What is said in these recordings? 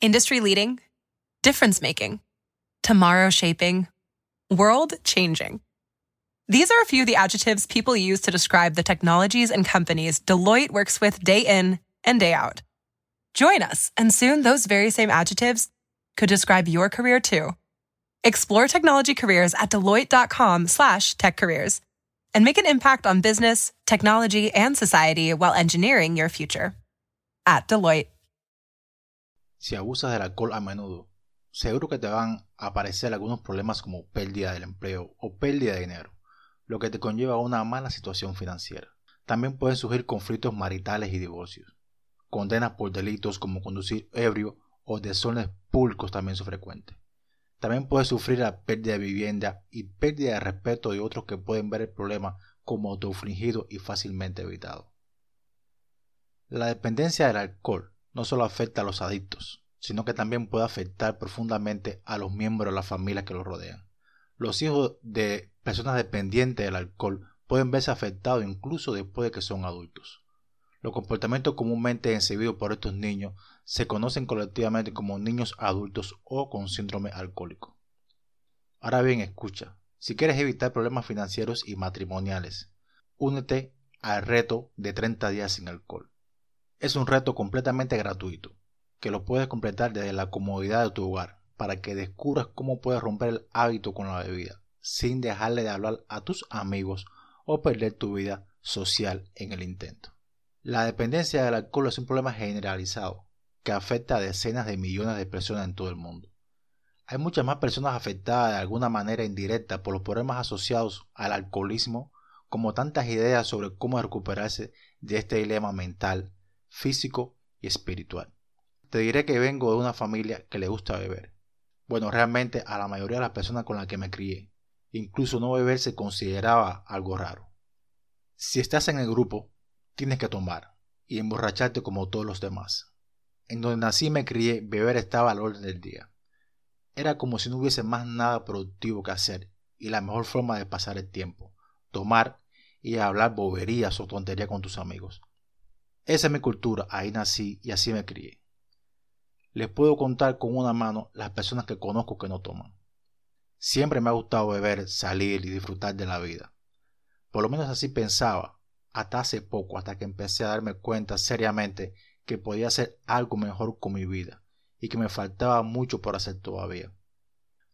Industry leading, difference making, tomorrow shaping, world changing. These are a few of the adjectives people use to describe the technologies and companies Deloitte works with day in and day out. Join us, and soon those very same adjectives could describe your career too. Explore technology careers at deloitte.com/slash tech careers and make an impact on business, technology, and society while engineering your future. At Deloitte. Si abusas del alcohol a menudo, seguro que te van a aparecer algunos problemas como pérdida del empleo o pérdida de dinero, lo que te conlleva a una mala situación financiera. También pueden surgir conflictos maritales y divorcios. Condenas por delitos como conducir ebrio o desórdenes públicos también son frecuentes. También puedes sufrir la pérdida de vivienda y pérdida de respeto de otros que pueden ver el problema como autoinfligido y fácilmente evitado. La dependencia del alcohol no solo afecta a los adictos, sino que también puede afectar profundamente a los miembros de la familia que los rodean. Los hijos de personas dependientes del alcohol pueden verse afectados incluso después de que son adultos. Los comportamientos comúnmente exhibidos por estos niños se conocen colectivamente como niños adultos o con síndrome alcohólico. Ahora bien, escucha, si quieres evitar problemas financieros y matrimoniales, únete al reto de 30 días sin alcohol. Es un reto completamente gratuito, que lo puedes completar desde la comodidad de tu hogar, para que descubras cómo puedes romper el hábito con la bebida, sin dejarle de hablar a tus amigos o perder tu vida social en el intento. La dependencia del alcohol es un problema generalizado que afecta a decenas de millones de personas en todo el mundo. Hay muchas más personas afectadas de alguna manera indirecta por los problemas asociados al alcoholismo, como tantas ideas sobre cómo recuperarse de este dilema mental, físico y espiritual. Te diré que vengo de una familia que le gusta beber. Bueno, realmente a la mayoría de las personas con las que me crié, incluso no beber se consideraba algo raro. Si estás en el grupo, tienes que tomar y emborracharte como todos los demás. En donde nací y me crié, beber estaba al orden del día. Era como si no hubiese más nada productivo que hacer y la mejor forma de pasar el tiempo, tomar y hablar boberías o tonterías con tus amigos. Esa es mi cultura, ahí nací y así me crié. Les puedo contar con una mano las personas que conozco que no toman. Siempre me ha gustado beber, salir y disfrutar de la vida. Por lo menos así pensaba hasta hace poco, hasta que empecé a darme cuenta seriamente que podía hacer algo mejor con mi vida y que me faltaba mucho por hacer todavía.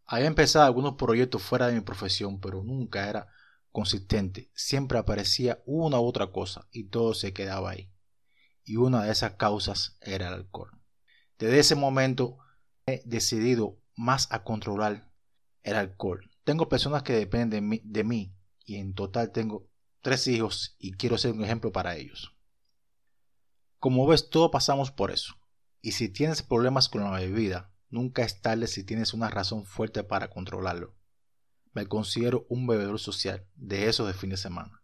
Había empezado algunos proyectos fuera de mi profesión, pero nunca era consistente. Siempre aparecía una u otra cosa y todo se quedaba ahí. Y una de esas causas era el alcohol. Desde ese momento he decidido más a controlar el alcohol. Tengo personas que dependen de mí, y en total tengo tres hijos y quiero ser un ejemplo para ellos. Como ves, todos pasamos por eso. Y si tienes problemas con la bebida, nunca es tarde si tienes una razón fuerte para controlarlo. Me considero un bebedor social, de esos de fin de semana.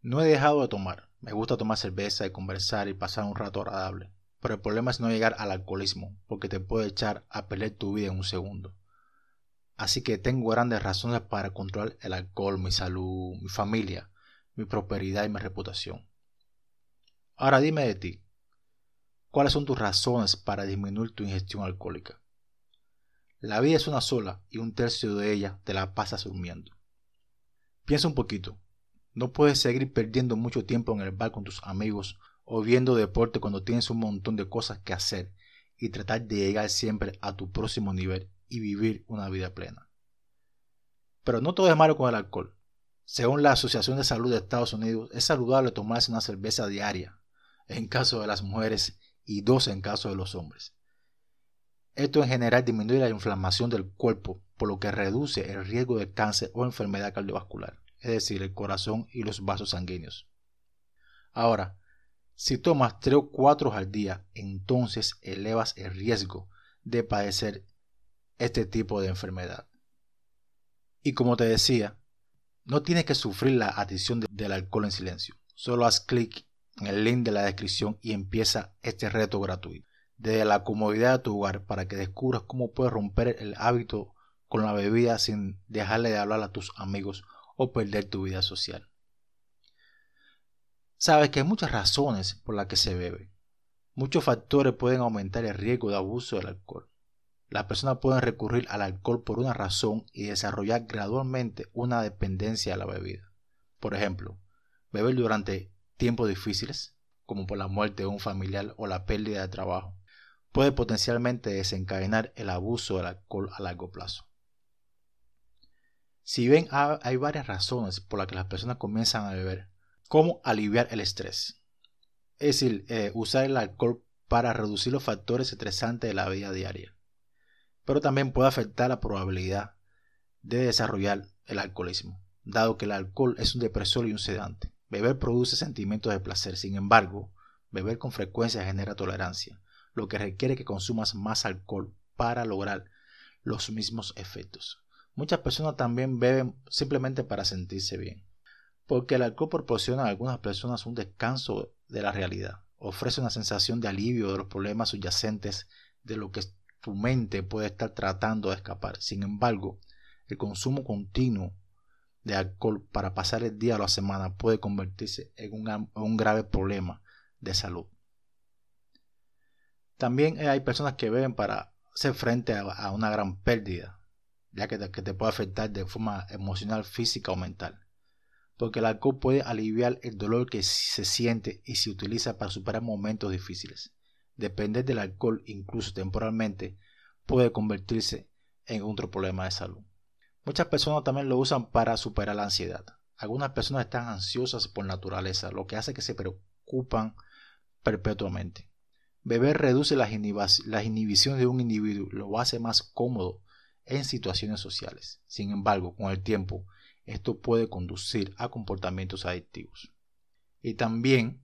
No he dejado de tomar, me gusta tomar cerveza y conversar y pasar un rato agradable, pero el problema es no llegar al alcoholismo, porque te puede echar a perder tu vida en un segundo. Así que tengo grandes razones para controlar el alcohol, mi salud, mi familia, mi prosperidad y mi reputación. Ahora dime de ti, ¿cuáles son tus razones para disminuir tu ingestión alcohólica? La vida es una sola y un tercio de ella te la pasas durmiendo. Piensa un poquito, no puedes seguir perdiendo mucho tiempo en el bar con tus amigos o viendo deporte cuando tienes un montón de cosas que hacer y tratar de llegar siempre a tu próximo nivel y vivir una vida plena. Pero no todo es malo con el alcohol. Según la Asociación de Salud de Estados Unidos, es saludable tomarse una cerveza diaria en caso de las mujeres y dos en caso de los hombres. Esto en general disminuye la inflamación del cuerpo, por lo que reduce el riesgo de cáncer o enfermedad cardiovascular, es decir, el corazón y los vasos sanguíneos. Ahora, si tomas 3 o 4 al día, entonces elevas el riesgo de padecer este tipo de enfermedad. Y como te decía, no tienes que sufrir la adicción del alcohol en silencio. Solo haz clic en el link de la descripción y empieza este reto gratuito. Desde la comodidad de tu hogar para que descubras cómo puedes romper el hábito con la bebida sin dejarle de hablar a tus amigos o perder tu vida social. Sabes que hay muchas razones por las que se bebe. Muchos factores pueden aumentar el riesgo de abuso del alcohol. Las personas pueden recurrir al alcohol por una razón y desarrollar gradualmente una dependencia a la bebida. Por ejemplo, beber durante tiempos difíciles, como por la muerte de un familiar o la pérdida de trabajo, puede potencialmente desencadenar el abuso del alcohol a largo plazo. Si ven, hay varias razones por las que las personas comienzan a beber. ¿Cómo aliviar el estrés? Es decir, eh, usar el alcohol para reducir los factores estresantes de la vida diaria. Pero también puede afectar la probabilidad de desarrollar el alcoholismo, dado que el alcohol es un depresor y un sedante. Beber produce sentimientos de placer, sin embargo, beber con frecuencia genera tolerancia, lo que requiere que consumas más alcohol para lograr los mismos efectos. Muchas personas también beben simplemente para sentirse bien, porque el alcohol proporciona a algunas personas un descanso de la realidad, ofrece una sensación de alivio de los problemas subyacentes de lo que tu mente puede estar tratando de escapar. Sin embargo, el consumo continuo de alcohol para pasar el día o la semana puede convertirse en un, grave problema de salud. También hay personas que beben para hacer frente a, una gran pérdida, ya que te, puede afectar de forma emocional, física o mental. Porque el alcohol puede aliviar el dolor que se siente y se utiliza para superar momentos difíciles. Depender del alcohol, incluso temporalmente, puede convertirse en otro problema de salud. Muchas personas también lo usan para superar la ansiedad. Algunas personas están ansiosas por naturaleza, lo que hace que se preocupan perpetuamente. Beber reduce las, inhibiciones de un individuo, lo hace más cómodo en situaciones sociales. Sin embargo, con el tiempo, esto puede conducir a comportamientos adictivos. Y también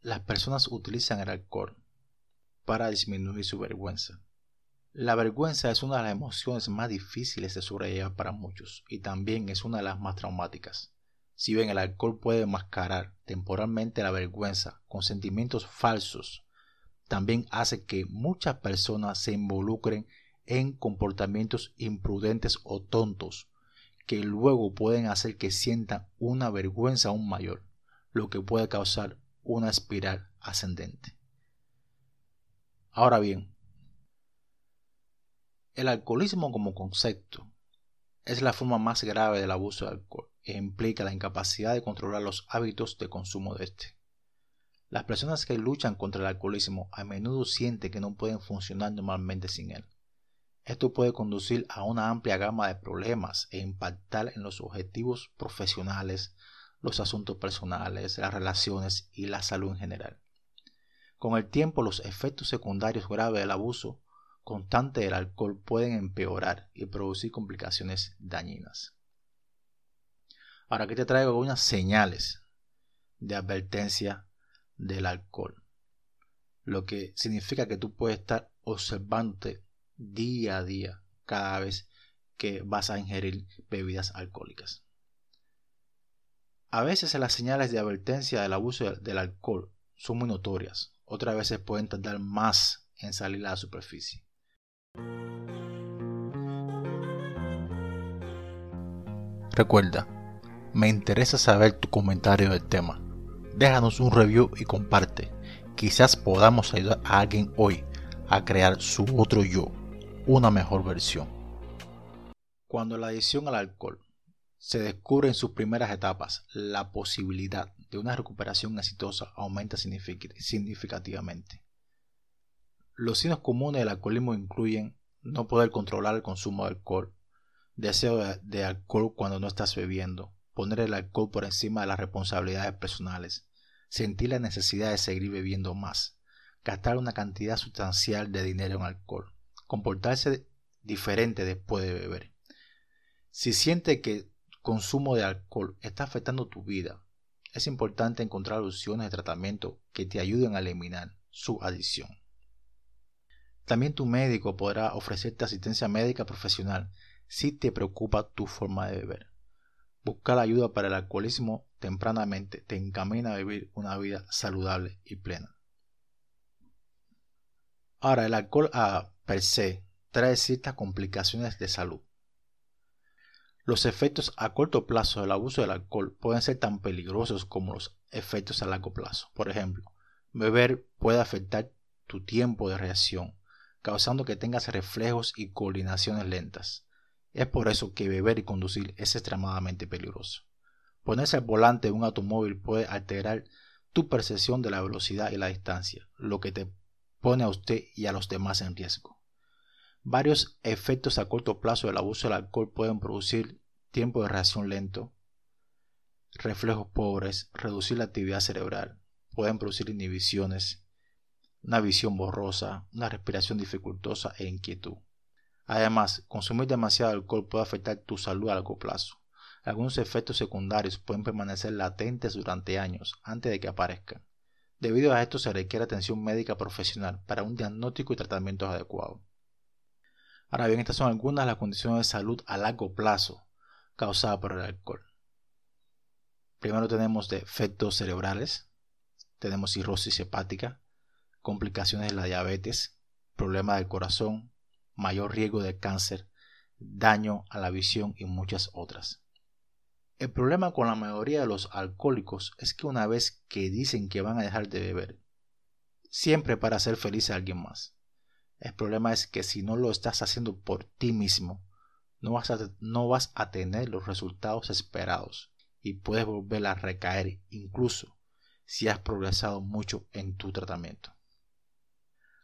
las personas utilizan el alcohol para disminuir su vergüenza. La vergüenza es una de las emociones más difíciles de sobrellevar para muchos y también es una de las más traumáticas. Si bien el alcohol puede mascarar temporalmente la vergüenza con sentimientos falsos, también hace que muchas personas se involucren en comportamientos imprudentes o tontos que luego pueden hacer que sientan una vergüenza aún mayor, lo que puede causar una espiral ascendente. Ahora bien, el alcoholismo como concepto es la forma más grave del abuso de alcohol e implica la incapacidad de controlar los hábitos de consumo de este. Las personas que luchan contra el alcoholismo a menudo sienten que no pueden funcionar normalmente sin él. Esto puede conducir a una amplia gama de problemas e impactar en los objetivos profesionales, los asuntos personales, las relaciones y la salud en general. Con el tiempo, los efectos secundarios graves del abuso constante del alcohol pueden empeorar y producir complicaciones dañinas. Ahora aquí te traigo algunas señales de advertencia del alcohol, lo que significa que tú puedes estar observándote día a día cada vez que vas a ingerir bebidas alcohólicas. A veces las señales de advertencia del abuso del alcohol son muy notorias, otras veces pueden tardar más en salir a la superficie. Recuerda, me interesa saber tu comentario del tema. Déjanos un review y comparte. Quizás podamos ayudar a alguien hoy a crear su otro yo, una mejor versión. Cuando la adicción al alcohol se descubre en sus primeras etapas, la posibilidad de una recuperación exitosa aumenta significativamente. Los signos comunes del alcoholismo incluyen no poder controlar el consumo de alcohol, deseo de, alcohol cuando no estás bebiendo, poner el alcohol por encima de las responsabilidades personales, sentir la necesidad de seguir bebiendo más, gastar una cantidad sustancial de dinero en alcohol, comportarse diferente después de beber. Si siente que el consumo de alcohol está afectando tu vida, es importante encontrar opciones de tratamiento que te ayuden a eliminar su adicción. También tu médico podrá ofrecerte asistencia médica profesional si te preocupa tu forma de beber. Buscar ayuda para el alcoholismo tempranamente te encamina a vivir una vida saludable y plena. Ahora, el alcohol a per se trae ciertas complicaciones de salud. Los efectos a corto plazo del abuso del alcohol pueden ser tan peligrosos como los efectos a largo plazo. Por ejemplo, beber puede afectar tu tiempo de reacción, causando que tengas reflejos y coordinaciones lentas. Es por eso que beber y conducir es extremadamente peligroso. Ponerse al volante de un automóvil puede alterar tu percepción de la velocidad y la distancia, lo que te pone a usted y a los demás en riesgo. Varios efectos a corto plazo del abuso del alcohol pueden producir tiempo de reacción lento, reflejos pobres, reducir la actividad cerebral, pueden producir inhibiciones, una visión borrosa, una respiración dificultosa e inquietud. Además, consumir demasiado alcohol puede afectar tu salud a largo plazo. Algunos efectos secundarios pueden permanecer latentes durante años antes de que aparezcan. Debido a esto se requiere atención médica profesional para un diagnóstico y tratamiento adecuado. Ahora bien, estas son algunas de las condiciones de salud a largo plazo causadas por el alcohol. Primero tenemos defectos cerebrales, tenemos cirrosis hepática, complicaciones de la diabetes, problemas del corazón, mayor riesgo de cáncer, daño a la visión y muchas otras. El problema con la mayoría de los alcohólicos es que una vez que dicen que van a dejar de beber, siempre para hacer feliz a alguien más. El problema es que si no lo estás haciendo por ti mismo, no vas a, no vas a tener los resultados esperados y puedes volver a recaer incluso si has progresado mucho en tu tratamiento.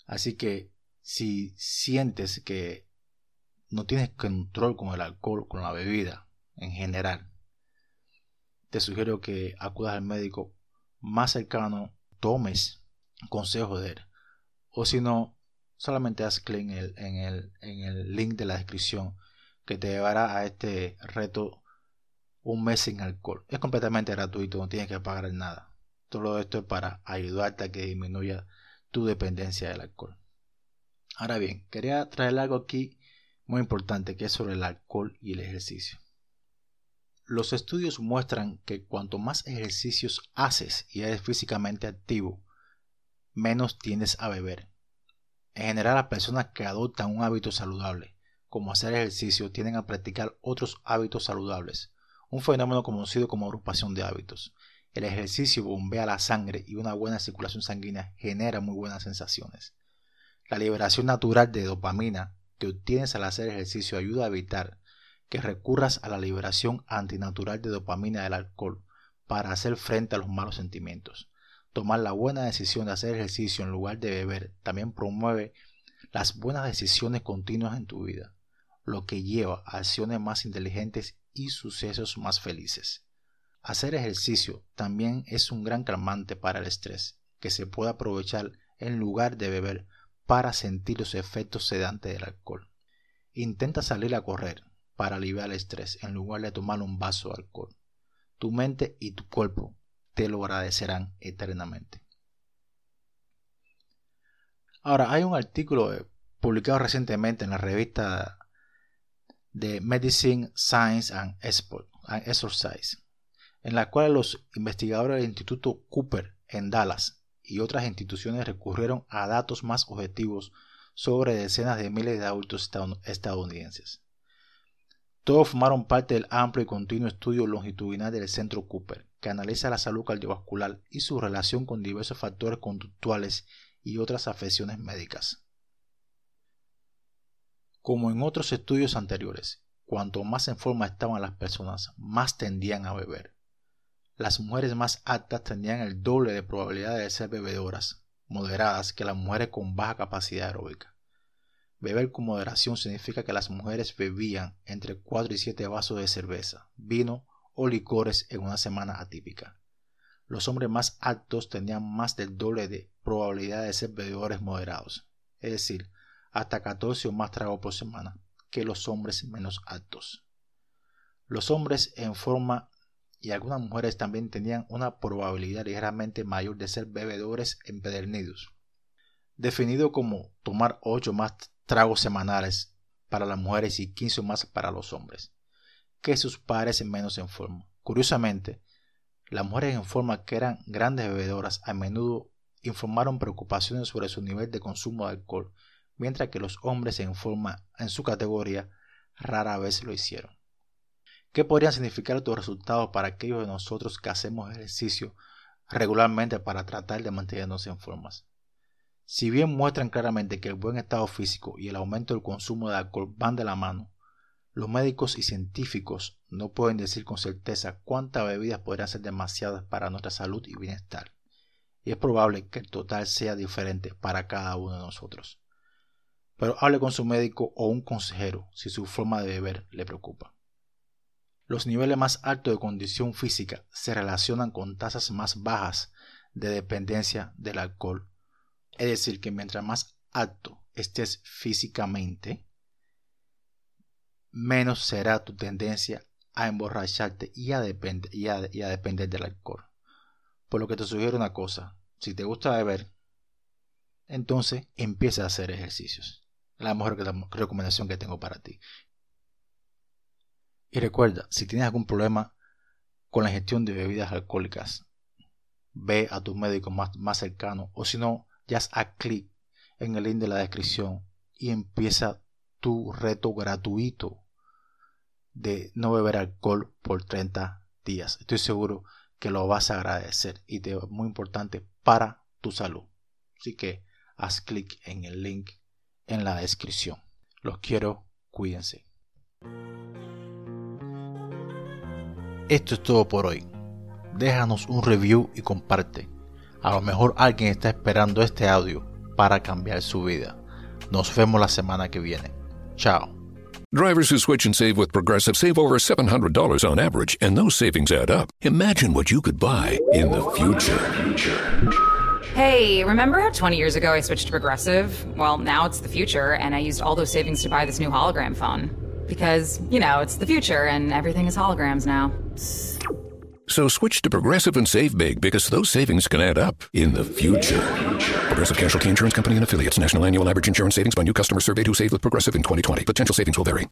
Así que si sientes que no tienes control con el alcohol, con la bebida en general, te sugiero que acudas al médico más cercano, tomes consejo de él. O si no, solamente haz clic en el, en, el, en el link de la descripción que te llevará a este reto un mes sin alcohol. Es completamente gratuito, no tienes que pagar nada. Todo esto es para ayudarte a que disminuya tu dependencia del alcohol. Ahora bien, quería traer algo aquí muy importante que es sobre el alcohol y el ejercicio. Los estudios muestran que cuanto más ejercicios haces y eres físicamente activo, menos tienes a beber. En general, las personas que adoptan un hábito saludable, como hacer ejercicio, tienden a practicar otros hábitos saludables, un fenómeno conocido como agrupación de hábitos. El ejercicio bombea la sangre y una buena circulación sanguínea genera muy buenas sensaciones. La liberación natural de dopamina que obtienes al hacer ejercicio ayuda a evitar que recurras a la liberación antinatural de dopamina del alcohol para hacer frente a los malos sentimientos. Tomar la buena decisión de hacer ejercicio en lugar de beber también promueve las buenas decisiones continuas en tu vida, lo que lleva a acciones más inteligentes y sucesos más felices. Hacer ejercicio también es un gran calmante para el estrés, que se puede aprovechar en lugar de beber para sentir los efectos sedantes del alcohol. Intenta salir a correr, para aliviar el estrés en lugar de tomar un vaso de alcohol. Tu mente y tu cuerpo te lo agradecerán eternamente. Ahora, hay un artículo eh, publicado recientemente en la revista de Medicine, Science and, Exercise, en la cual los investigadores del Instituto Cooper en Dallas y otras instituciones recurrieron a datos más objetivos sobre decenas de miles de adultos estadounidenses. Todos formaron parte del amplio y continuo estudio longitudinal del Centro Cooper, que analiza la salud cardiovascular y su relación con diversos factores conductuales y otras afecciones médicas. Como en otros estudios anteriores, cuanto más en forma estaban las personas, más tendían a beber. Las mujeres más altas tenían el doble de probabilidad de ser bebedoras moderadas que las mujeres con baja capacidad aeróbica. Beber con moderación significa que las mujeres bebían entre 4 y 7 vasos de cerveza, vino o licores en una semana atípica. Los hombres más altos tenían más del doble de probabilidad de ser bebedores moderados, es decir, hasta 14 o más tragos por semana, que los hombres menos altos. Los hombres en forma y algunas mujeres también tenían una probabilidad ligeramente mayor de ser bebedores empedernidos, definido como tomar 8 más tragos semanales para las mujeres y 15 más para los hombres, que sus pares menos en forma. Curiosamente, las mujeres en forma que eran grandes bebedoras a menudo informaron preocupaciones sobre su nivel de consumo de alcohol, mientras que los hombres en forma en su categoría rara vez lo hicieron. ¿Qué podrían significar estos resultados para aquellos de nosotros que hacemos ejercicio regularmente para tratar de mantenernos en formas? Si bien muestran claramente que el buen estado físico y el aumento del consumo de alcohol van de la mano, los médicos y científicos no pueden decir con certeza cuántas bebidas podrían ser demasiadas para nuestra salud y bienestar, y es probable que el total sea diferente para cada uno de nosotros. Pero hable con su médico o un consejero si su forma de beber le preocupa. Los niveles más altos de condición física se relacionan con tasas más bajas de dependencia del alcohol. Es decir, que mientras más alto estés físicamente, menos será tu tendencia a emborracharte y a, depender del alcohol. Por lo que te sugiero una cosa, si te gusta beber, entonces empieza a hacer ejercicios. La mejor recomendación que tengo para ti. Y recuerda, si tienes algún problema con la gestión de bebidas alcohólicas, ve a tu médico más cercano o si no, ya haz clic en el link de la descripción y empieza tu reto gratuito de no beber alcohol por 30 días. Estoy seguro que lo vas a agradecer y es muy importante para tu salud. Así que haz clic en el link en la descripción. Los quiero, cuídense. Esto es todo por hoy. Déjanos un review y comparte. A lo mejor alguien está esperando este audio para cambiar su vida. Nos vemos la semana que viene. Chao. Drivers who switch and save with Progressive save over $700 on average, and those savings add up. Imagine what you could buy in the future. Hey, remember how 20 years ago I switched to Progressive? Well, now it's the future, and I used all those savings to buy this new hologram phone. Because, you know, it's the future and everything is holograms now. So switch to Progressive and save big because those savings can add up in the future. Progressive Casualty Insurance Company and affiliates. National annual average insurance savings by new customers surveyed who saved with Progressive in 2020. Potential savings will vary.